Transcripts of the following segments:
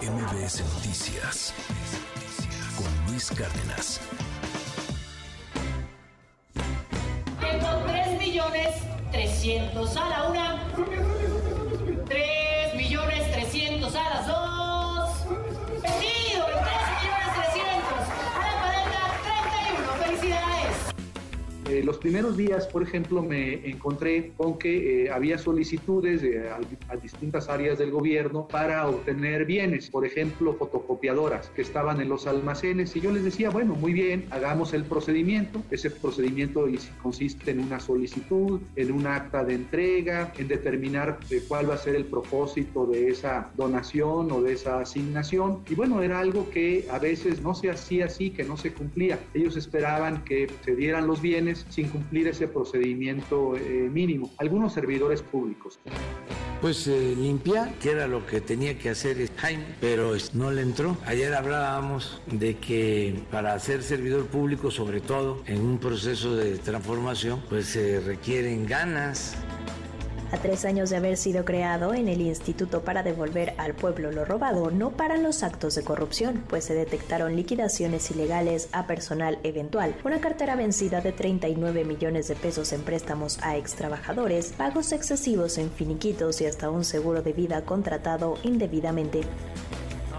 MBS Noticias con Luis Cárdenas. Tengo 3 millones 300 a la una. Eh, los primeros días, por ejemplo, me encontré con que eh, había solicitudes de- a, a distintas áreas del gobierno para obtener bienes, por ejemplo, fotocopiadoras que estaban en los almacenes y yo les decía, bueno, muy bien, hagamos el procedimiento. Ese procedimiento consiste en una solicitud, en un acta de entrega, en determinar eh, cuál va a ser el propósito de esa donación o de esa asignación. Y bueno, era algo que a veces no se hacía así, que no se cumplía. Ellos esperaban que se dieran los bienes sin cumplir ese procedimiento eh, mínimo. Algunos servidores públicos. Pues eh, limpiar, que era lo que tenía que hacer Jaime, pero no le entró. Ayer hablábamos de que para ser servidor público, sobre todo en un proceso de transformación, pues se requieren ganas. A tres años de haber sido creado en el Instituto para devolver al pueblo lo robado, no paran los actos de corrupción, pues se detectaron liquidaciones ilegales a personal eventual, una cartera vencida de 39 millones de pesos en préstamos a extrabajadores, pagos excesivos en finiquitos y hasta un seguro de vida contratado indebidamente.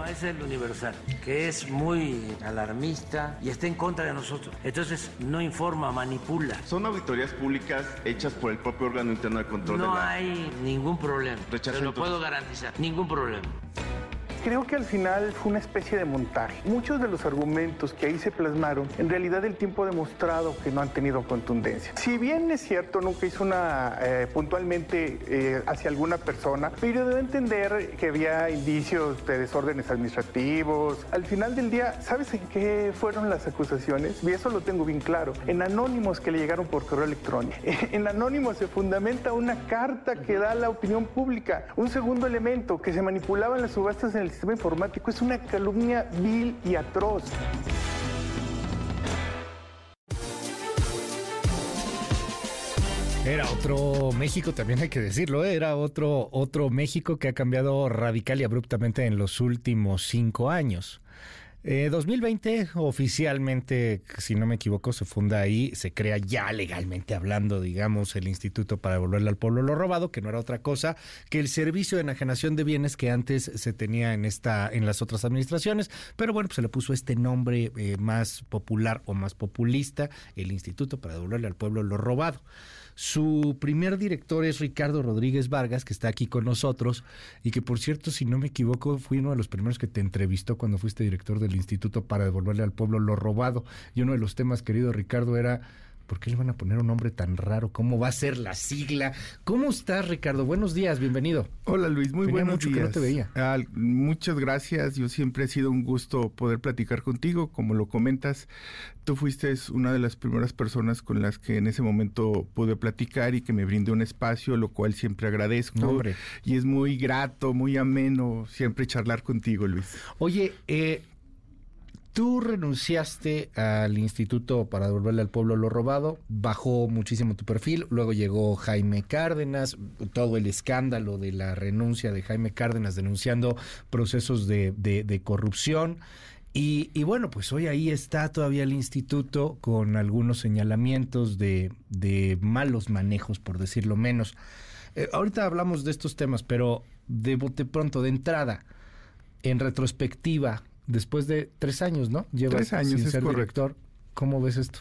No, es el universal, que es muy alarmista y está en contra de nosotros. Entonces no informa, manipula. Son auditorías públicas hechas por el propio órgano interno de control de No la... hay ningún problema. Rechazo Te lo entonces. puedo garantizar. Ningún problema. Creo que al final fue una especie de montaje. Muchos de los argumentos que ahí se plasmaron, en realidad el tiempo ha demostrado que no han tenido contundencia. Si bien es cierto, nunca hizo una eh, puntualmente eh, hacia alguna persona, pero debe entender que había indicios de desórdenes administrativos. Al final del día, ¿sabes en qué fueron las acusaciones? Y eso lo tengo bien claro. En anónimos que le llegaron por correo electrónico. En anónimos se fundamenta una carta que da la opinión pública. Un segundo elemento, que se manipulaban las subastas en el sistema informático, es una calumnia vil y atroz. Era otro México, también hay que decirlo, ¿eh? era otro, otro México que ha cambiado radical y abruptamente en los últimos cinco años. Eh, 2020 oficialmente, si no me equivoco, se funda ahí, se crea ya legalmente hablando, digamos, el Instituto para devolverle al pueblo lo robado, que no era otra cosa que el servicio de enajenación de bienes que antes se tenía en esta, en las otras administraciones, pero bueno, pues se le puso este nombre eh, más popular o más populista, el Instituto para devolverle al pueblo lo robado. Su primer director es Ricardo Rodríguez Vargas, que está aquí con nosotros y que, por cierto, si no me equivoco, fui uno de los primeros que te entrevistó cuando fuiste director del Instituto para devolverle al pueblo lo robado. Y uno de los temas, querido Ricardo, era... ¿Por qué le van a poner un nombre tan raro? ¿Cómo va a ser la sigla? ¿Cómo estás, Ricardo? Buenos días, bienvenido. Hola Luis, muy Tenía buenos mucho que días. no te veía. Ah, muchas gracias, yo siempre ha sido un gusto poder platicar contigo, como lo comentas, tú fuiste una de las primeras personas con las que en ese momento pude platicar y que me brindó un espacio, lo cual siempre agradezco. No, hombre. Y es muy grato, muy ameno siempre charlar contigo, Luis. Oye, eh, tú renunciaste al Instituto para devolverle al pueblo lo robado, bajó muchísimo tu perfil, luego llegó Jaime Cárdenas, todo el escándalo de la renuncia de Jaime Cárdenas denunciando procesos de, de- corrupción. Y, y bueno, pues hoy ahí está todavía el instituto con algunos señalamientos de, de malos manejos, por decirlo menos. Eh, ahorita hablamos de estos temas, pero de bote pronto, de entrada, en retrospectiva, después de tres años, ¿no? Llevas Tres años, sin es ser correcto. director. ¿Cómo ves esto?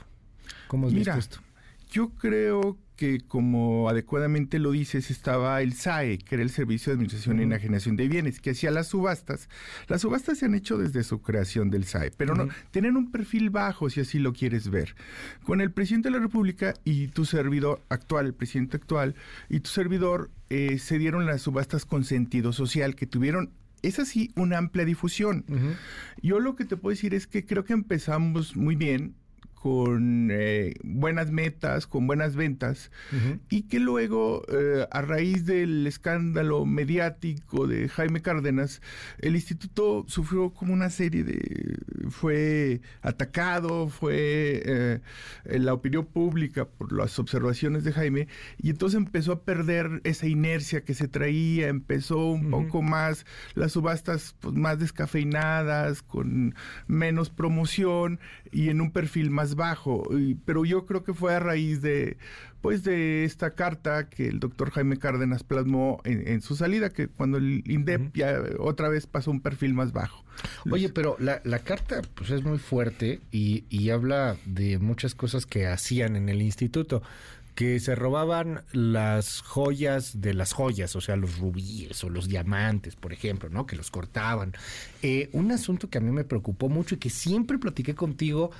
¿Cómo has Mira, visto esto? Yo creo que como adecuadamente lo dices, estaba el SAE, que era el Servicio de Administración y Enajenación de Bienes, que hacía las subastas. Las subastas se han hecho desde su creación del SAE, pero no, tienen un perfil bajo si así lo quieres ver. Con el presidente de la República y tu servidor actual, el presidente actual, y tu servidor, eh, se dieron las subastas con sentido social, que tuvieron es así una amplia difusión. Yo lo que te puedo decir es que creo que empezamos muy bien con eh, buenas metas, con buenas ventas, y que luego, eh, a raíz del escándalo mediático de Jaime Cárdenas, el instituto sufrió como una serie de... fue atacado, fue eh, en la opinión pública por las observaciones de Jaime, y entonces empezó a perder esa inercia que se traía, empezó un poco más las subastas pues, más descafeinadas, con menos promoción y en un perfil más bajo. pero yo creo que fue a raíz de pues de esta carta que el doctor Jaime Cárdenas plasmó en, su salida, que cuando el INDEP ya otra vez pasó un perfil más bajo. Oye, pero la, la carta pues es muy fuerte y, y habla de muchas cosas que hacían en el instituto que se robaban las joyas de las joyas, o sea, los rubíes o los diamantes, por ejemplo, ¿no? Que los cortaban. Eh, un asunto que a mí me preocupó mucho y que siempre platiqué contigo.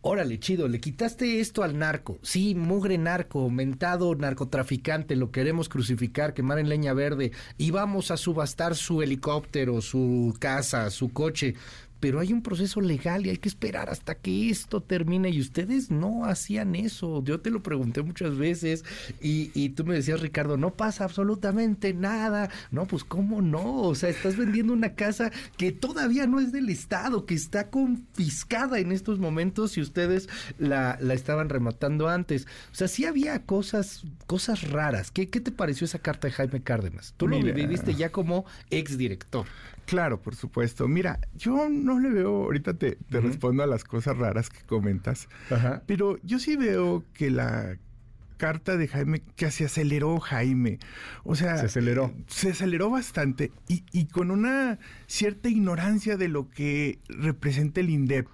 Órale, chido, le quitaste esto al narco. Sí, mugre narco, mentado narcotraficante, lo queremos crucificar, quemar en leña verde y vamos a subastar su helicóptero, su casa, su coche pero hay un proceso legal y hay que esperar hasta que esto termine y ustedes no hacían eso. Yo te lo pregunté muchas veces y, y, tú me decías, Ricardo, no pasa absolutamente nada. No, pues cómo no, o sea, estás vendiendo una casa que todavía no es del Estado, que está confiscada en estos momentos y ustedes la, la estaban rematando antes. O sea, sí había cosas, cosas raras. ¿Qué, qué te pareció esa carta de Jaime Cárdenas? Tú lo viviste ya como exdirector. Claro, por supuesto. Mira, yo no le veo, ahorita te, respondo a las cosas raras que comentas, pero yo sí veo que la carta de Jaime, que se aceleró Jaime, o sea... Se aceleró. Se aceleró bastante y, y con una cierta ignorancia de lo que representa el INDEP.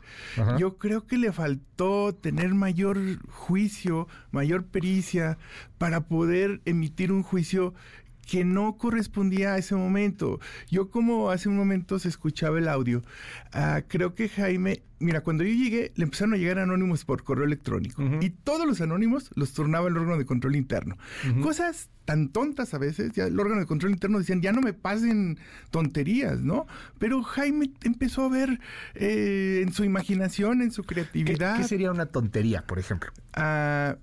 Yo creo que le faltó tener mayor juicio, mayor pericia para poder emitir un juicio que no correspondía a ese momento. Yo como hace un momento se escuchaba el audio, ah, creo que Jaime, mira, cuando yo llegué, le empezaron a llegar anónimos por correo electrónico y todos los anónimos los turnaba el órgano de control interno. Cosas tan tontas a veces, ya el órgano de control interno decían, ya no me pasen tonterías, ¿no? Pero Jaime empezó a ver eh, en su imaginación, en su creatividad. ¿Qué, sería una tontería, por ejemplo? Ah,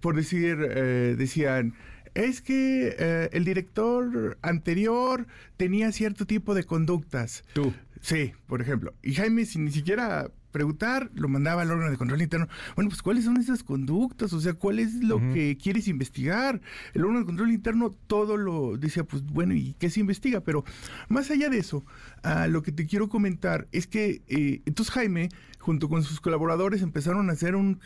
por decir, eh, decían es que eh, el director anterior tenía cierto tipo de conductas. Tú. Sí, por ejemplo. Y Jaime, sin ni siquiera preguntar, lo mandaba al órgano de control interno. Bueno, pues ¿cuáles son esas conductas? O sea, ¿cuál es lo que quieres investigar? El órgano de control interno todo lo decía, pues bueno, ¿y qué se investiga? Pero más allá de eso, ah, lo que te quiero comentar es que eh, entonces Jaime junto con sus colaboradores empezaron a hacer una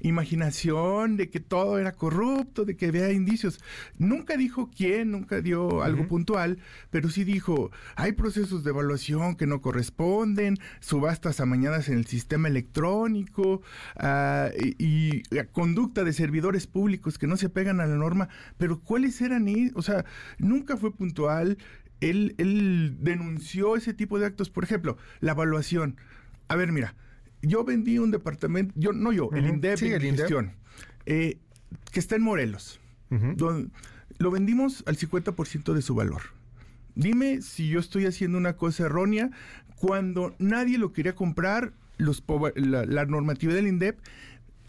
imaginación de que todo era corrupto, de que había indicios. Nunca dijo quién, nunca dio algo puntual, pero sí dijo, hay procesos de evaluación que no corresponden, subastas amañadas en el sistema electrónico ah, y, la conducta de servidores públicos que no se pegan a la norma, pero ¿cuáles eran? O sea, nunca fue puntual. Él, él denunció ese tipo de actos, por ejemplo, la evaluación. A ver, mira, yo vendí un departamento, yo no yo, el INDEP gestión, eh, que está en Morelos. lo vendimos al 50% de su valor. Dime si yo estoy haciendo una cosa errónea cuando nadie lo quería comprar, los, la, la normativa del INDEP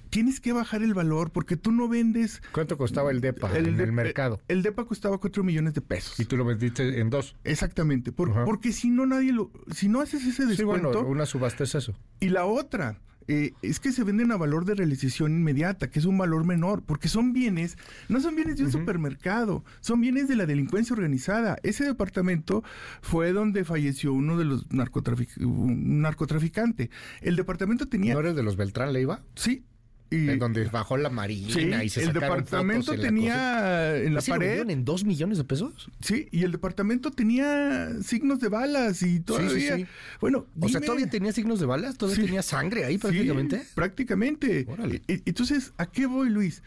tienes que bajar el valor porque tú no vendes. ¿Cuánto costaba el DEPA en el mercado? El DEPA costaba 4 millones de pesos. Y tú lo vendiste en dos. Exactamente. Porque si no, nadie lo. Si no haces ese descuento. Sí, bueno, una subasta es eso. Y la otra. Eh, es que se venden a valor de realización inmediata, que es un valor menor, porque son bienes, no son bienes de un supermercado, son bienes de la delincuencia organizada. Ese departamento fue donde falleció uno de los narcotrafic un narcotraficante. El departamento tenía... ¿No eres de los Beltrán Leiva? Sí, en donde bajó la marina y se el departamento tenía en la pared. en dos millones de pesos sí y el departamento tenía signos de balas y todavía sí, bueno o sea todavía tenía signos de balas todavía tenía sangre ahí prácticamente prácticamente. Entonces a qué voy Luis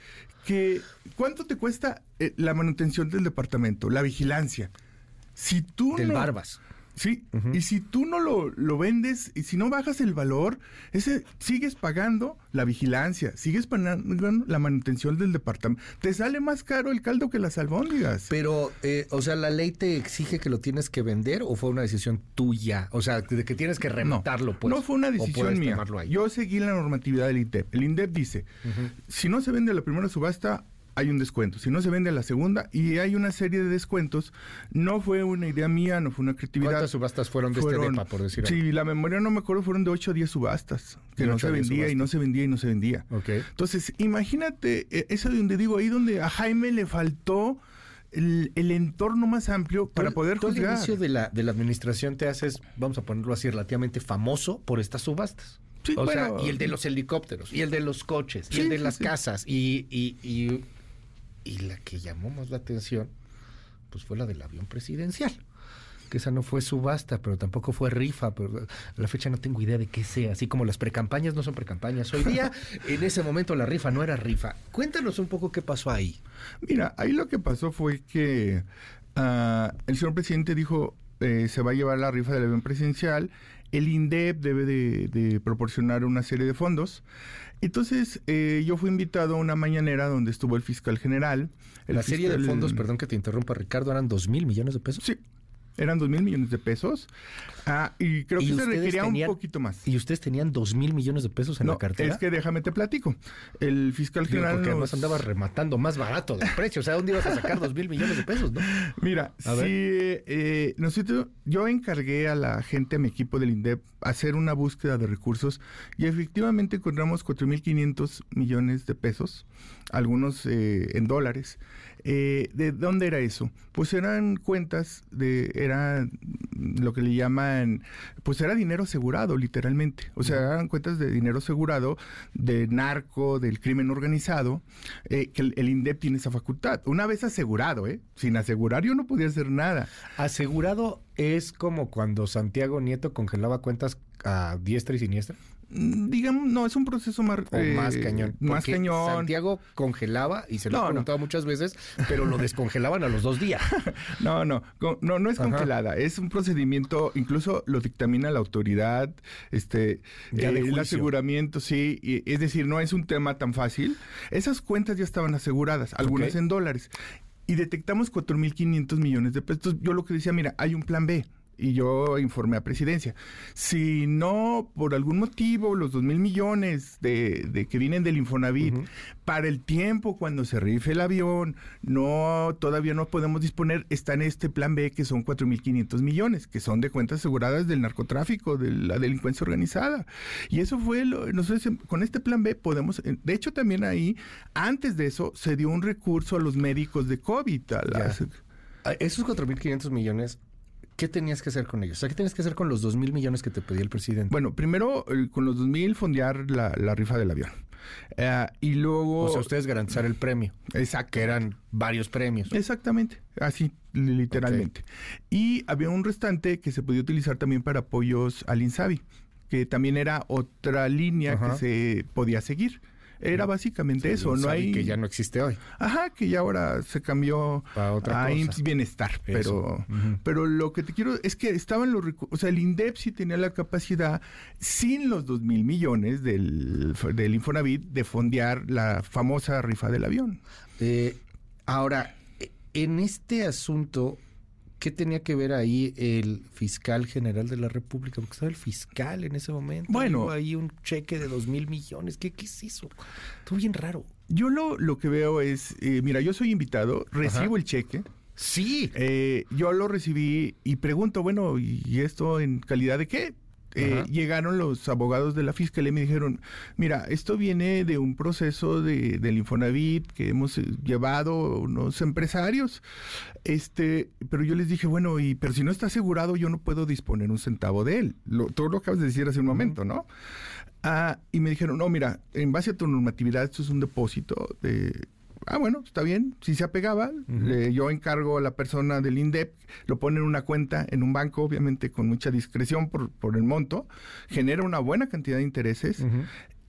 que cuánto te cuesta eh, la manutención del departamento la vigilancia si tú del Barbas Sí, y si tú no lo, lo, vendes, y si no bajas el valor, ese sigues pagando la vigilancia, sigues pagando la manutención del departamento. Te sale más caro el caldo que las albóndigas. Pero, eh, o sea, ¿la ley te exige que lo tienes que vender o fue una decisión tuya? O sea, de que tienes que rematarlo, no, pues. No fue una decisión mía. Yo seguí la normatividad del INDEP. El INDEP dice, si no se vende la primera subasta, hay un descuento. Si no se vende la segunda y hay una serie de descuentos, no fue una idea mía, no fue una creatividad. ¿Cuántas subastas fueron de este DEPA, por decir Sí, la memoria no me acuerdo, fueron de 8 o 10 subastas, que no se vendía y no se vendía y no se vendía. Okay. Entonces, imagínate, e, eso donde digo, ahí donde a Jaime le faltó el, entorno más amplio para poder todo juzgar. el inicio de la, de la administración te haces, vamos a ponerlo así, relativamente famoso por estas subastas. Sí, o sea, y el de los helicópteros, y el de los coches, y el de las casas, y, y y la que llamó más la atención, pues fue la del avión presidencial. Que esa no fue subasta, pero tampoco fue rifa. Pero a la fecha no tengo idea de qué sea. Así como las precampañas no son precampañas. Hoy día, en ese momento, la rifa no era rifa. Cuéntanos un poco qué pasó ahí. Mira, ahí lo que pasó fue que ah, el señor presidente dijo: eh, se va a llevar la rifa del avión presidencial. El INDEP debe de proporcionar una serie de fondos. Entonces, eh, yo fui invitado a una mañanera donde estuvo el fiscal general. la serie de fondos, perdón que te interrumpa, Ricardo, eran dos mil millones de pesos. Sí, eran dos mil millones de pesos. Ah, y creo que se requería un poquito más. ¿Y ustedes tenían dos mil millones de pesos en la cartera? Es que déjame te platico. El fiscal general. porque además andaba rematando más barato del precio. O sea, ¿dónde ibas a sacar dos mil millones de pesos, no? Mira, si eh, nosotros, yo encargué a la gente, a mi equipo del INDEP, hacer una búsqueda de recursos y efectivamente encontramos cuatro mil quinientos millones de pesos, algunos eh, en dólares. Eh, ¿De dónde era eso? Pues eran cuentas de, era lo que le llaman, pues era dinero asegurado, literalmente. O sea, eran cuentas de dinero asegurado, de narco, del crimen organizado, eh, que el, INDEP tiene esa facultad. Una vez asegurado, ¿eh? Sin asegurar yo no podía hacer nada. Asegurado es como cuando Santiago Nieto congelaba cuentas a diestra y siniestra. Digamos, no, es un proceso más, más eh, cañón. Más cañón. Santiago congelaba, y se lo he preguntado muchas veces, pero lo descongelaban a los dos días. no, no, no, no es congelada, es un procedimiento, incluso lo dictamina la autoridad, este, eh, el aseguramiento, sí, es decir, no es un tema tan fácil. Esas cuentas ya estaban aseguradas, algunas en dólares, y detectamos 4.500 millones de pesos. Yo lo que decía, mira, hay un plan B y yo informé a presidencia. Si no, por algún motivo, los dos mil millones de, que vienen del Infonavit, para el tiempo cuando se rife el avión, no, todavía no podemos disponer, está en este plan B que son cuatro mil quinientos millones, que son de cuentas aseguradas del narcotráfico, de la delincuencia organizada. Y eso fue, lo, nosotros con este plan B podemos, eh, de hecho también ahí, antes de eso, se dio un recurso a los médicos de COVID. A las, Esos 4.500 millones ¿qué tenías que hacer con ellos? O sea, ¿qué tenías que hacer con los dos mil millones que te pedía el presidente? Bueno, primero con los dos mil fondear la, rifa del avión. Eh, y luego... O sea, ustedes garantizar el premio. Exacto. Que eran varios premios. Exactamente, así, literalmente. Y había un restante que se podía utilizar también para apoyos al INSABI, que también era otra línea que se podía seguir. Era básicamente eso, no hay que ya no existe hoy. Ajá, que ya ahora se cambió a, otra a IMSS Bienestar, pero pero lo que te quiero es que estaban los o sea, el INDEP sí tenía la capacidad sin los dos mil millones del, del Infonavit de fondear la famosa rifa del avión. Eh, ahora, en este asunto ¿Qué tenía que ver ahí el fiscal general de la República? Porque estaba el fiscal en ese momento. Bueno. ahí un cheque de dos mil millones. ¿Qué, ¿Qué es eso? Todo bien raro. Yo lo, lo que veo es, eh, mira, yo soy invitado, recibo el cheque. Sí. Eh, yo lo recibí y pregunto, bueno, ¿y esto en calidad de qué? Eh, llegaron los abogados de la fiscalía y me dijeron, mira, esto viene de un proceso de, del Infonavit que hemos eh, llevado unos empresarios, este, pero yo les dije, bueno, y pero si no está asegurado, yo no puedo disponer un centavo de él. Lo, todo lo acabas de decir hace un momento, ¿no? Ah, y me dijeron, no, mira, en base a tu normatividad, esto es un depósito de ah, bueno, está bien, si se apegaba, yo encargo a la persona del INDEP, lo pone en una cuenta, en un banco, obviamente con mucha discreción por, por el monto, genera una buena cantidad de intereses.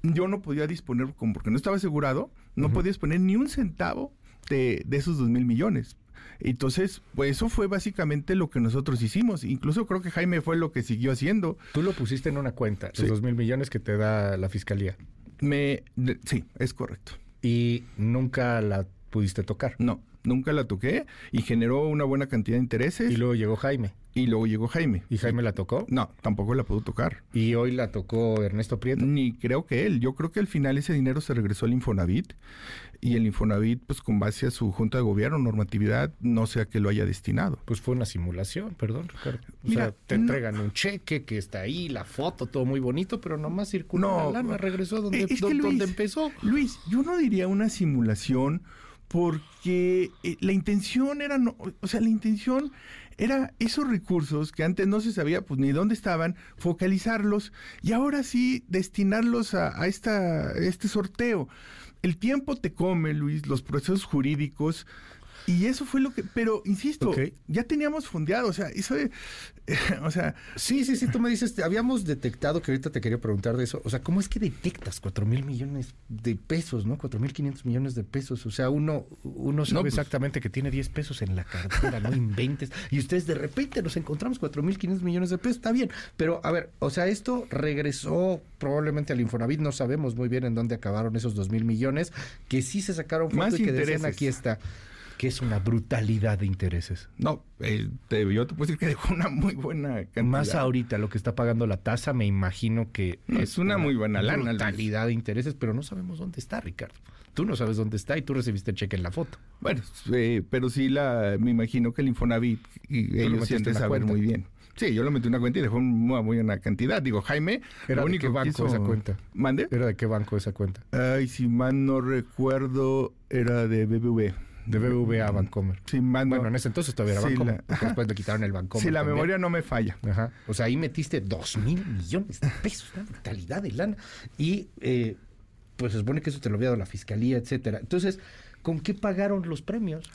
Yo no podía disponer, como porque no estaba asegurado, no podía disponer ni un centavo de, de esos dos mil millones. Entonces, pues eso fue básicamente lo que nosotros hicimos. Incluso creo que Jaime fue lo que siguió haciendo. Tú lo pusiste en una cuenta, los dos mil millones que te da la fiscalía. Me, sí, es correcto. Y nunca la pudiste tocar. No, nunca la toqué y generó una buena cantidad de intereses. Y luego llegó Jaime. Y luego llegó Jaime. ¿Y Jaime la tocó? No, tampoco la pudo tocar. ¿Y hoy la tocó Ernesto Prieto? Ni creo que él. Yo creo que al final ese dinero se regresó al Infonavit y el Infonavit, pues con base a su junta de gobierno, normatividad, no sé a qué lo haya destinado. Pues fue una simulación, perdón, Ricardo. O sea, te entregan un cheque que está ahí, la foto, todo muy bonito, pero nomás circuló no, la lana, regresó donde, donde empezó. Luis, yo no diría una simulación porque eh, la intención era, no, o sea, la intención era esos recursos que antes no se sabía pues ni dónde estaban, focalizarlos y ahora sí destinarlos a, esta, este sorteo. El tiempo te come, Luis, los procesos jurídicos y eso fue lo que, pero insisto, ya teníamos fondeado, o sea, eso, o sea... Sí, sí, sí, tú me dices, habíamos detectado, que ahorita te quería preguntar de eso, o sea, ¿cómo es que detectas cuatro mil millones de pesos, no? Cuatro mil quinientos millones de pesos, o sea, uno, uno sabe pues exactamente que tiene 10 pesos en la cartera, no inventes, y ustedes de repente nos encontramos cuatro mil quinientos millones de pesos, está bien, pero a ver, o sea, esto regresó probablemente al Infonavit, no sabemos muy bien en dónde acabaron esos dos mil millones, que sí se sacaron fotos y que decían aquí está que es una brutalidad de intereses. No, eh, te, yo te puedo decir que dejó una muy buena cantidad. Más ahorita lo que está pagando la tasa, me imagino que es una, muy buena lana. Brutalidad de intereses, pero no sabemos dónde está, Ricardo. Tú no sabes dónde está y tú recibiste el cheque en la foto. Bueno, pero sí la, me imagino que el Infonavit y ellos sienten saber muy bien. Sí, yo lo metí en una cuenta y dejó una muy buena cantidad. Digo, Jaime, ¿Era de qué banco esa cuenta? ¿Mande? ¿Era de qué banco esa cuenta? Ay, si mal no recuerdo, era de BBV. De BBVA a Bancomer. Sí, bueno, en ese entonces todavía era Bancomer. después le quitaron el Bancomer. Si la memoria no me falla. Ajá. O sea, ahí metiste dos mil millones de pesos, una brutalidad de lana. Y eh, pues se supone que eso te lo había dado la fiscalía, etcétera. Entonces, ¿con qué pagaron los premios?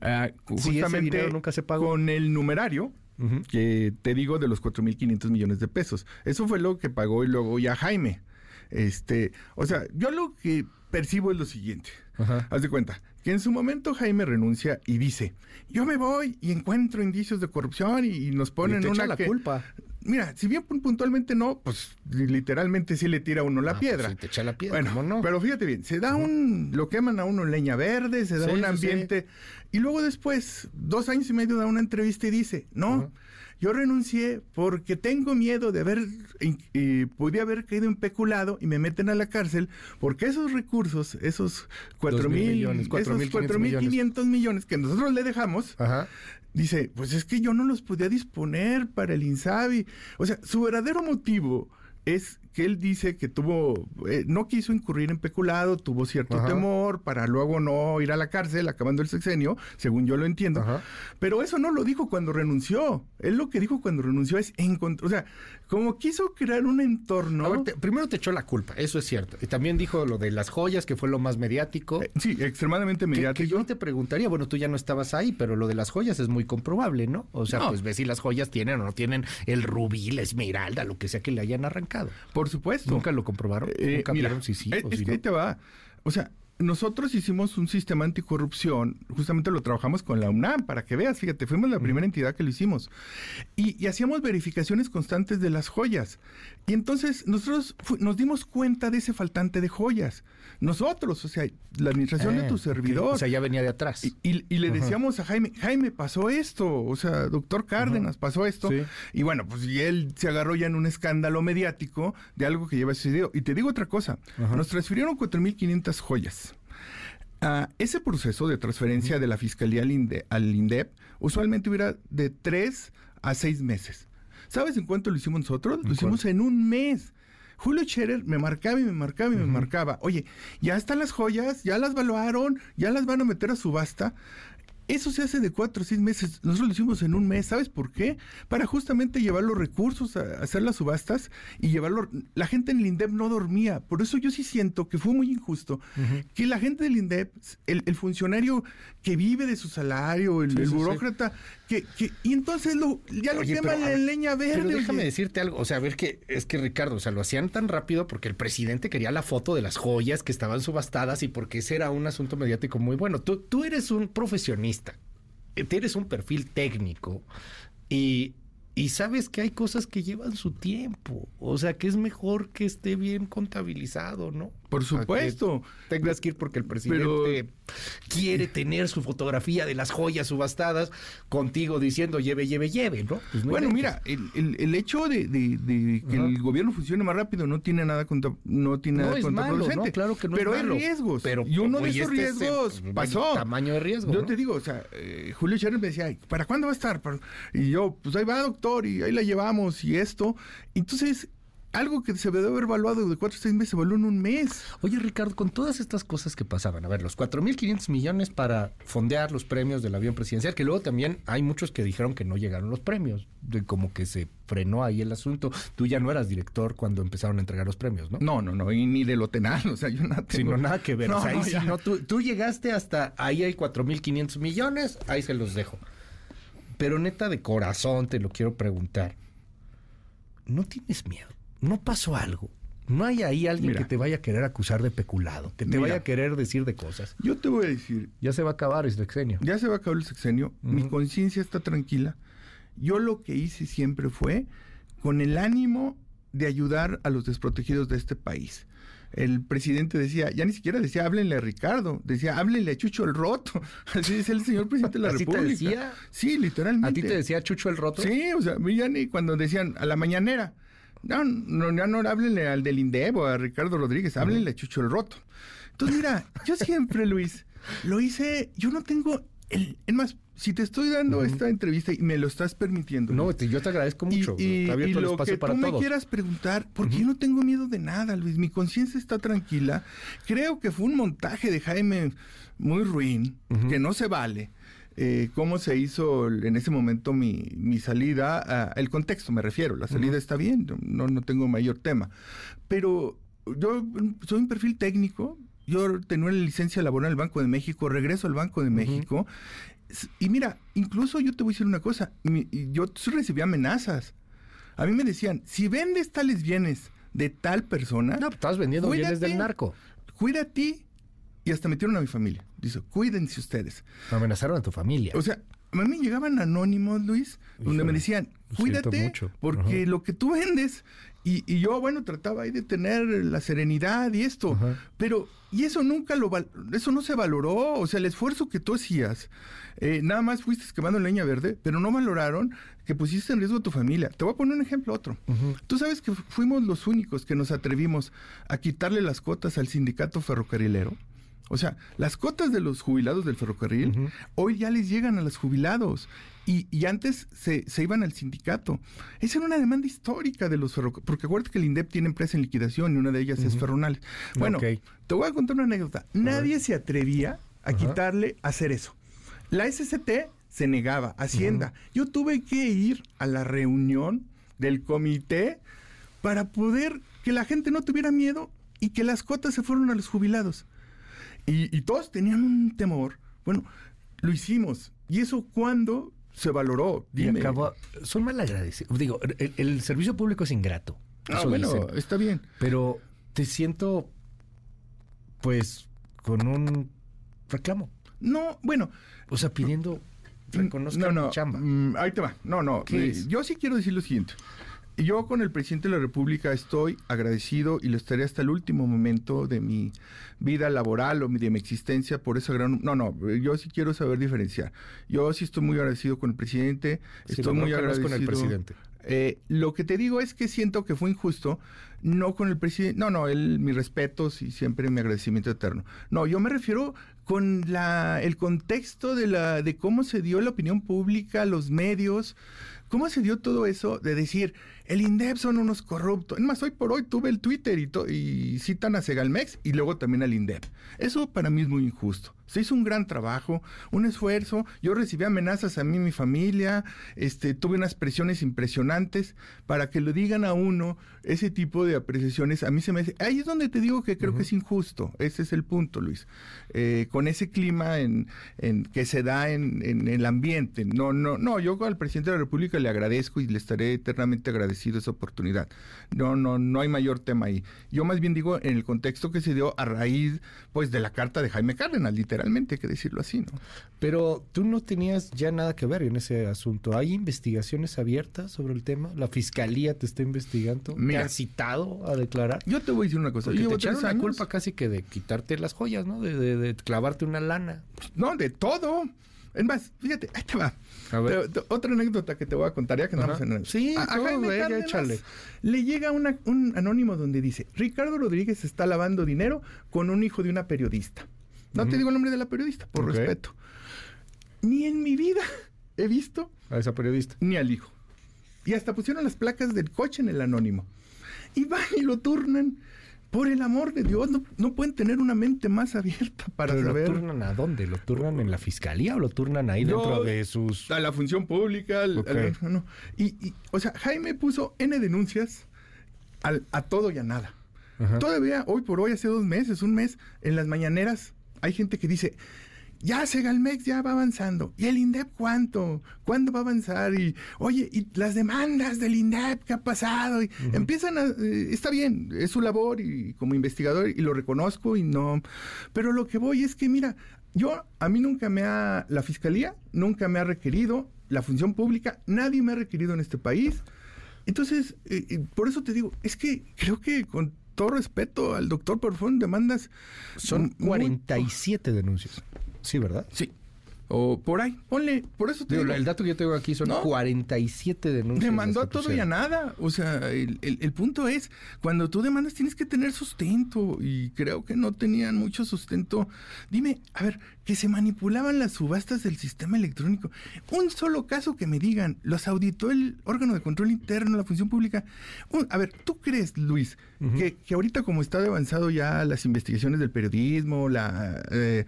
Ah, justamente nunca se pagó. con el numerario. que te digo de los 4.500 millones de pesos. Eso fue lo que pagó y luego ya Jaime. Este, o sea, yo lo que percibo es lo siguiente. Haz de cuenta, que en su momento Jaime renuncia y dice, yo me voy y encuentro indicios de corrupción y, nos ponen una la culpa. Mira, si bien puntualmente no, pues literalmente sí le tira a uno la ah, pues piedra. te echa la piedra, bueno, no? Pero fíjate bien, se da un, lo queman a uno en leña verde, se da un ambiente, y luego después, dos años y medio da una entrevista y dice, no, yo renuncié porque tengo miedo de haber, y podía haber caído en peculado y me meten a la cárcel porque esos recursos, esos cuatro mil, millones, cuatro mil quinientos millones que nosotros le dejamos, dice, pues es que yo no los podía disponer para el INSABI. O sea, su verdadero motivo es que él dice que tuvo, eh, no quiso incurrir en peculado, tuvo cierto temor para luego no ir a la cárcel acabando el sexenio, según yo lo entiendo. Pero eso no lo dijo cuando renunció. Él lo que dijo cuando renunció es encontrar, o sea, como quiso crear un entorno. primero te echó la culpa, eso es cierto. Y también dijo lo de las joyas, que fue lo más mediático. Eh, sí, extremadamente mediático. Que, yo te preguntaría, bueno, tú ya no estabas ahí, pero lo de las joyas es muy comprobable, ¿no? O sea, pues ves si las joyas tienen o no tienen el rubí, la esmeralda, lo que sea que le hayan arrancado. Por supuesto. ¿Nunca lo comprobaron? Eh, ¿Nunca vieron si sí o si no? te va. O sea, nosotros hicimos un sistema anticorrupción, justamente lo trabajamos con la UNAM, para que veas, fíjate, fuimos la primera entidad que lo hicimos. Y, hacíamos verificaciones constantes de las joyas. Y entonces nosotros nos dimos cuenta de ese faltante de joyas. Nosotros, o sea, la administración de tu ah, servidor. O sea, ya venía de atrás. Y, le decíamos a Jaime, Jaime, pasó esto, o sea, doctor Cárdenas, pasó esto. Y bueno, pues y él se agarró ya en un escándalo mediático de algo que lleva sucedido. Y te digo otra cosa, nos transfirieron 4.500 joyas. Ah, ese proceso de transferencia de la Fiscalía al, INDEP usualmente hubiera de tres a seis meses. ¿Sabes en cuánto lo hicimos nosotros? Lo hicimos en un mes. Julio Scherer me marcaba y me marcaba y me marcaba. Oye, ya están las joyas, ya las valuaron, ya las van a meter a subasta. Eso se hace de cuatro o seis meses. Nosotros lo hicimos en un mes. ¿Sabes por qué? Para justamente llevar los recursos a hacer las subastas y llevarlo. La gente en el INDEP no dormía. Por eso yo sí siento que fue muy injusto que la gente del INDEP, el, funcionario que vive de su salario, el, burócrata, que, y entonces lo, ya lo queman en leña verde. Pero déjame decirte algo. O sea, a ver que es que Ricardo, o sea, lo hacían tan rápido porque el presidente quería la foto de las joyas que estaban subastadas y porque ese era un asunto mediático muy bueno. Tú, tú eres un profesionista eh, tienes un perfil técnico y y sabes que hay cosas que llevan su tiempo. O sea, que es mejor que esté bien contabilizado, ¿no? Por supuesto. Tengas que ir porque el presidente quiere tener su fotografía de las joyas subastadas contigo diciendo lleve, lleve, lleve, ¿no? Pues bueno, mira, el, el, hecho de, que el gobierno funcione más rápido no tiene nada contra, no tiene nada contraproducente. claro que no pero hay riesgos. Pero, y uno de esos este riesgos pasó. Tamaño de riesgo. Yo te digo, o sea, eh, Julio Chávez me decía, ¿para cuándo va a estar? Y yo, pues ahí va, doctor, y ahí la llevamos, y esto. Entonces, algo que se debe haber evaluado de cuatro o seis meses se evaluó en un mes. Oye, Ricardo, con todas estas cosas que pasaban, a ver, los 4.500 millones para fondear los premios del avión presidencial, que luego también hay muchos que dijeron que no llegaron los premios, de como que se frenó ahí el asunto. Tú ya no eras director cuando empezaron a entregar los premios, ¿no? No, no, no, y ni de lo tenal, o sea, yo nada tengo. nada que ver. o sea, ahí no, tú, tú llegaste hasta ahí hay 4.500 millones, ahí se los dejo. Pero neta, de corazón te lo quiero preguntar. ¿No tienes miedo? No pasó algo. No hay ahí alguien que te vaya a querer acusar de peculado, que te vaya a querer decir de cosas. Yo te voy a decir. Ya se va a acabar el sexenio. Ya se va a acabar el sexenio. Mi conciencia está tranquila. Yo lo que hice siempre fue con el ánimo de ayudar a los desprotegidos de este país. El presidente decía, ya ni siquiera decía, háblenle a Ricardo, decía, háblenle a Chucho el Roto. Así decía el señor presidente de la República. Te decía? Sí, literalmente. ¿A ti te decía Chucho el Roto? Sí, o sea, ya ni cuando decían a la mañanera, no, no, no, no háblenle al del INDEB o a Ricardo Rodríguez, háblenle a Chucho el Roto. Entonces, mira, yo siempre, Luis, lo hice, yo no tengo el, es más, si te estoy dando esta entrevista y me lo estás permitiendo. No, yo te agradezco mucho. Y, lo que tú me quieras preguntar, porque yo no tengo miedo de nada, Luis. Mi conciencia está tranquila. Creo que fue un montaje de Jaime muy ruin, que no se vale. Eh, cómo se hizo en ese momento mi, mi salida, el contexto me refiero, la salida está bien, no, no tengo mayor tema, pero yo soy un perfil técnico, yo tenía una licencia laboral en el Banco de México, regreso al Banco de México, y mira, incluso yo te voy a decir una cosa, yo recibí amenazas, a mí me decían, si vendes tales bienes de tal persona... No, estás vendiendo bienes del narco. Cuídate y hasta metieron a mi familia. Dice, cuídense ustedes. Amenazaron a tu familia. O sea, a mí llegaban anónimos, Luis, donde me decían, cuídate, porque lo que tú vendes, y, yo, bueno, trataba ahí de tener la serenidad y esto, pero, y eso nunca lo, eso no se valoró, o sea, el esfuerzo que tú hacías, eh, nada más fuiste quemando leña verde, pero no valoraron que pusiste en riesgo a tu familia. Te voy a poner un ejemplo otro. Tú sabes que fuimos los únicos que nos atrevimos a quitarle las cotas al sindicato ferrocarrilero. O sea, las cotas de los jubilados del ferrocarril hoy ya les llegan a los jubilados y, antes se, iban al sindicato. Esa era una demanda histórica de los ferrocarriles, porque acuérdate que el INDEP tiene empresa en liquidación y una de ellas es Ferronal. Bueno, te voy a contar una anécdota. Nadie se atrevía a quitarle a hacer eso. La SCT se negaba, Hacienda. Yo tuve que ir a la reunión del comité para poder que la gente no tuviera miedo y que las cotas se fueron a los jubilados. Y, todos tenían un temor. Bueno, lo hicimos. ¿Y eso cuándo se valoró? Dime. son mal agradecidos. Digo, el, servicio público es ingrato. Ah, bueno, está bien. Pero te siento, pues, con un reclamo. No, bueno. O sea, pidiendo reconozcan no, no, chamba. Mm, ahí te va. No, no. Eh, yo sí quiero decir lo siguiente. Yo con el presidente de la República estoy agradecido y lo estaré hasta el último momento de mi vida laboral o de mi existencia por esa gran... No, no, yo sí quiero saber diferenciar. Yo sí estoy muy agradecido con el presidente, estoy muy agradecido... con el presidente. Eh, lo que te digo es que siento que fue injusto, no con el presidente, no, no, él, mis respetos y siempre mi agradecimiento eterno. No, yo me refiero con la, el contexto de, la, de cómo se dio la opinión pública, los medios, cómo se dio todo eso de decir, el INDEP son unos corruptos. Es más, hoy por hoy tuve el Twitter y, y citan a Segalmex y luego también al INDEP. Eso para mí es muy injusto. Se hizo un gran trabajo, un esfuerzo. Yo recibí amenazas a mí y mi familia. Este, tuve unas presiones impresionantes para que lo digan a uno. Ese tipo de apreciaciones a mí se me hace. Ahí es donde te digo que creo que es injusto. Ese es el punto, Luis. Eh, con ese clima en, en que se da en, en, el ambiente. No, no, no. Yo al presidente de la República le agradezco y le estaré eternamente agradecido ofrecido esa oportunidad. No, no, no hay mayor tema ahí. Yo más bien digo en el contexto que se dio a raíz, pues, de la carta de Jaime Cárdenas, literalmente, hay que decirlo así, ¿no? Pero tú no tenías ya nada que ver en ese asunto. ¿Hay investigaciones abiertas sobre el tema? ¿La fiscalía te está investigando? Mira. ¿Te han citado a declarar? Yo te voy a decir una cosa. Porque yo te echaron la culpa casi que de quitarte las joyas, ¿no? De, de- de clavarte una lana. No, de todo. Es más, fíjate, ahí te va. A ver. Te- te- otra anécdota que te voy a contar, ya que andamos Ajá. en. Sí, todo, venga, échale. le llega una- un anónimo donde dice, Ricardo Rodríguez está lavando dinero con un hijo de una periodista. No te digo el nombre de la periodista, por respeto. Ni en mi vida he visto A esa periodista. ni al hijo. Y hasta pusieron las placas del coche en el anónimo. Y van y lo turnan. Por el amor de Dios, no, no pueden tener una mente más abierta para ¿Pero saber. lo turnan a dónde? ¿Lo turnan en la fiscalía o lo turnan ahí dentro de sus...? a la función pública. al- Ok. al- no, no. Y, y, o sea, Jaime puso N denuncias al- a todo y a nada. Ajá. Todavía, hoy por hoy, hace dos meses, un mes, en las mañaneras, hay gente que dice, ya Segalmex ya va avanzando. ¿Y el INDEP cuánto? ¿Cuándo va a avanzar? Y, oye, ¿y las demandas del INDEP qué ha pasado? Y empiezan a... eh, está bien, es su labor y como investigador y lo reconozco y no... Pero lo que voy es que, mira, yo, a mí nunca me ha... La fiscalía nunca me ha requerido, la función pública, nadie me ha requerido en este país. Entonces, eh, eh, por eso te digo, es que creo que con todo respeto al doctor, por fueron demandas... Son muy- 47 denuncias. Sí, ¿verdad? Sí. O por ahí, ponle, por eso te Digo, digo, el dato que yo tengo aquí son No. 47 denuncias. demandó a todo y a nada. O sea, el, el- el punto es, cuando tú demandas tienes que tener sustento y creo que no tenían mucho sustento. Dime, a ver, que se manipulaban las subastas del sistema electrónico. Un solo caso que me digan, los auditó el órgano de control interno, la función pública. Un- a ver, ¿tú crees, Luis, que, que ahorita como está avanzado ya las investigaciones del periodismo, la... eh,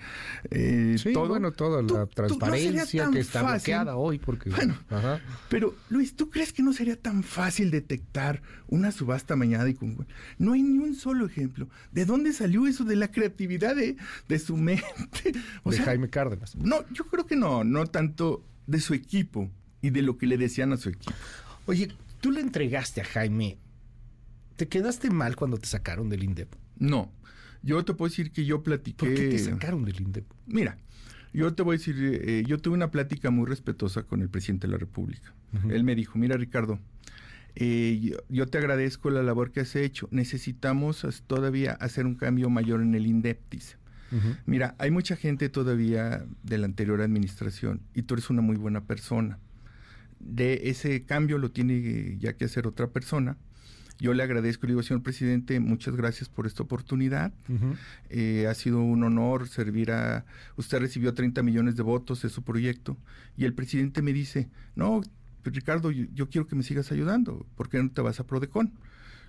eh, Sí, todo, bueno, toda tú- la no transparencia tan que está fácil. bloqueada hoy porque... Bueno, Ajá. pero, Luis, ¿tú crees que no sería tan fácil detectar una subasta mañana y con... No hay ni un solo ejemplo. ¿De dónde salió eso de la creatividad de, de su mente? O de sea, Jaime Cárdenas. no, yo creo que no, no tanto de su equipo y de lo que le decían a su equipo. Oye, tú le entregaste a Jaime. ¿Te quedaste mal cuando te sacaron del INDEP? No, yo te puedo decir que yo platiqué... ¿Por qué te sacaron del INDEP? Mira, yo te voy a decir, eh, yo tuve una plática muy respetuosa con el presidente de la República. Él me dijo, mira Ricardo, eh, yo, yo te agradezco la labor que has hecho. Necesitamos todavía hacer un cambio mayor en el INDEP, dice. Mira, hay mucha gente todavía de la anterior administración y tú eres una muy buena persona. De ese cambio lo tiene ya que hacer otra persona. Yo le agradezco, le digo, señor presidente, muchas gracias por esta oportunidad. Eh, ha sido un honor servir a... Usted recibió 30 millones de votos de su proyecto y el presidente me dice, no, Ricardo, yo, yo quiero que me sigas ayudando, ¿por qué no te vas a Prodecon?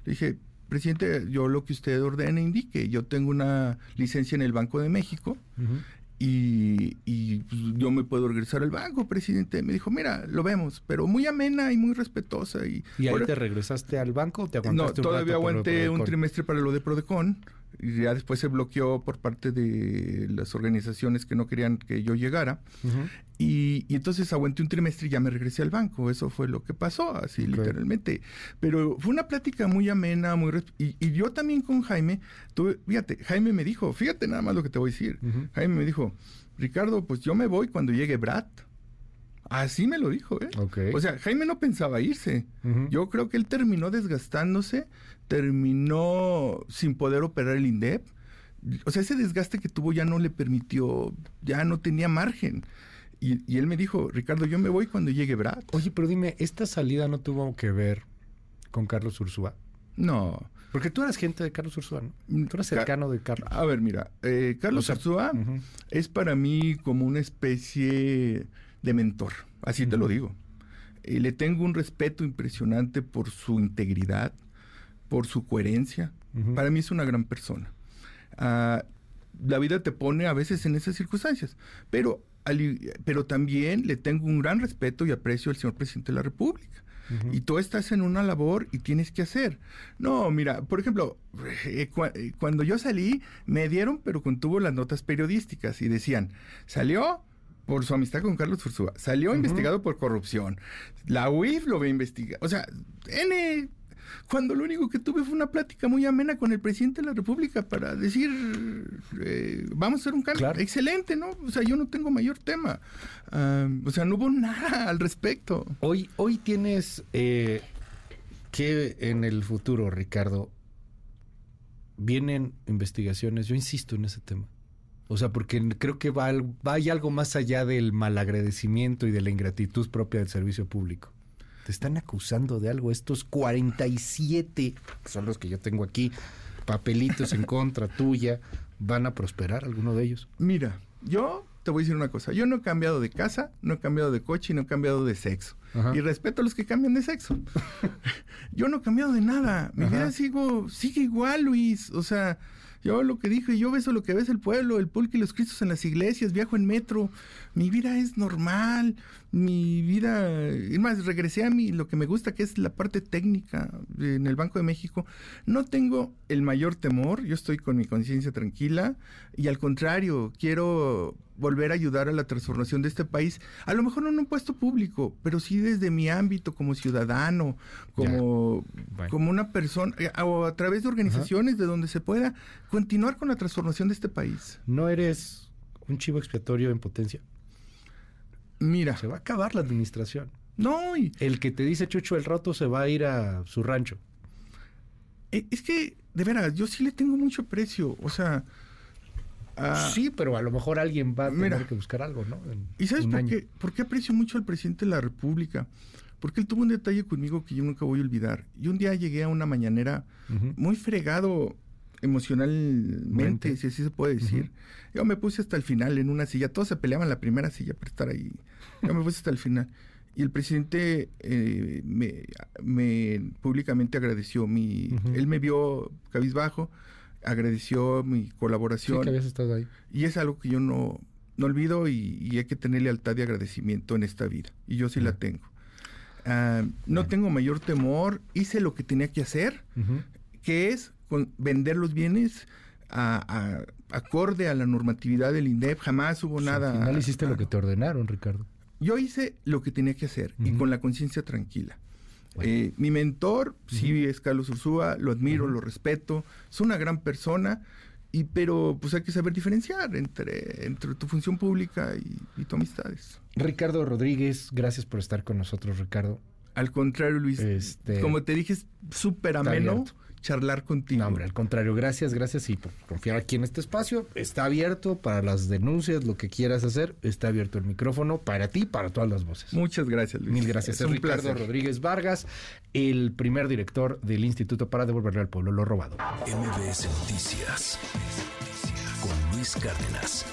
Le dije, presidente, yo lo que usted ordene indique, yo tengo una licencia en el Banco de México y, y, pues, yo me puedo regresar al banco, presidente. Me dijo, mira, lo vemos, pero muy amena y muy respetuosa. ¿Y, ¿Y ahí Ahora- te regresaste al banco o te no, aguantaste un todavía rato aguanté un trimestre para lo de Prodecon y ya después se bloqueó por parte de las organizaciones que no querían que yo llegara. Ujú. Y, y entonces aguanté un trimestre y ya me regresé al banco. Eso fue lo que pasó, así Ok. literalmente. Pero fue una plática muy amena, muy... Y, y yo también con Jaime, tuve, fíjate, Jaime me dijo, fíjate nada más lo que te voy a decir. Ujú. Jaime me dijo, Ricardo, pues yo me voy cuando llegue Brad. Así me lo dijo, ¿eh? Ok. O sea, Jaime no pensaba irse. Ujú. Yo creo que él terminó desgastándose, terminó sin poder operar el INDEP. O sea, ese desgaste que tuvo ya no le permitió, ya no tenía margen. Y, y él me dijo, Ricardo, yo me voy cuando llegue Brad. Oye, pero dime, ¿esta salida no tuvo que ver con Carlos Ursúa? No. Porque tú eras gente de Carlos Ursúa, ¿no? Tú eras Ca- cercano de Carlos. A ver, mira, eh, Carlos O sea, ujú. es para mí como una especie de mentor, así te lo digo. Eh, le tengo un respeto impresionante por su integridad, por su coherencia. Ujú. Para mí es una gran persona. Ah, la vida te pone a veces en esas circunstancias, pero, al- pero también le tengo un gran respeto y aprecio al señor presidente de la República. Y tú estás en una labor y tienes que hacer. No, mira, por ejemplo, eh, cua- eh, cuando yo salí, me dieron, pero contuvo las notas periodísticas y decían, salió por su amistad con Carlos Ursúa. Salió investigado por corrupción. La UIF lo ve investigar. O sea, N cuando lo único que tuve fue una plática muy amena con el presidente de la República para decir, eh, vamos a hacer un cambio. Excelente, ¿no? O sea, yo no tengo mayor tema. O sea, no hubo nada al respecto. Hoy, hoy tienes eh, que en el futuro, Ricardo, vienen investigaciones, yo insisto en ese tema. O sea, porque creo que va, va hay algo más allá del malagradecimiento y de la ingratitud propia del servicio público te están acusando de algo. Estos 47, que son los que yo tengo aquí, papelitos en contra tuya, ¿van a prosperar alguno de ellos? Mira, yo te voy a decir una cosa. Yo no he cambiado de casa, no he cambiado de coche y no he cambiado de sexo. Y respeto a los que cambian de sexo. yo no he cambiado de nada. Mi vida sigo, sigue igual, Luis. O sea, yo lo que dije, yo beso lo que ves el pueblo, el pulque y los cristos en las iglesias, viajo en metro. Mi vida es normal. Mi vida, es más, regresé a mí lo que me gusta, que es la parte técnica en el Banco de México. No tengo el mayor temor, yo estoy con mi conciencia tranquila y al contrario, quiero volver a ayudar a la transformación de este país, a lo mejor no en un puesto público, pero sí desde mi ámbito como ciudadano, como, como una persona, eh, o a través de organizaciones de donde se pueda continuar con la transformación de este país. ¿No eres un chivo expiatorio en potencia? Mira. Se va a acabar la administración. No. Y... El que te dice Chucho el rato se va a ir a su rancho. Eh, es que, de veras, yo sí le tengo mucho precio. O sea, Ah, sí, pero a lo mejor alguien va a tener que buscar algo, ¿no? ¿Y sabes por qué, por qué aprecio mucho al presidente de la República? Porque él tuvo un detalle conmigo que yo nunca voy a olvidar. Y un día llegué a una mañanera muy fregado emocionalmente, si así se puede decir. Yo me puse hasta el final en una silla. Todos se peleaban la primera silla para estar ahí. Yo me puse hasta el final. Y el presidente eh, me, públicamente agradeció mi... Él me vio cabizbajo agradeció mi colaboración. Sí, que estado ahí. Y es algo que yo no, no olvido y, hay que tener lealtad y agradecimiento en esta vida. Y yo sí la tengo. Ah, no tengo mayor temor, hice lo que tenía que hacer, que es vender los bienes a, acorde a la normatividad del INDEP. Jamás hubo nada. Al final hiciste lo que te ordenaron, Ricardo. Yo hice lo que tenía que hacer y con la conciencia tranquila. Eh, mi mentor, sí, es Carlos Ursúa, lo admiro, lo respeto, es una gran persona, y pero pues hay que saber diferenciar entre, entre tu función pública y, tu amistades. Ricardo Rodríguez, gracias por estar con nosotros, Ricardo. Al contrario, Luis, este, como te dije, es súper ameno charlar contigo. No, hombre, al contrario, gracias, gracias y por confiar aquí en este espacio. Está abierto para las denuncias, lo que quieras hacer. Está abierto el micrófono para ti, para todas las voces. Muchas gracias, Luis. Mil gracias. Es, Ricardo Rodríguez Vargas, el primer director del Instituto para Devolverle al Pueblo lo Robado. MBS Noticias con Luis Cárdenas.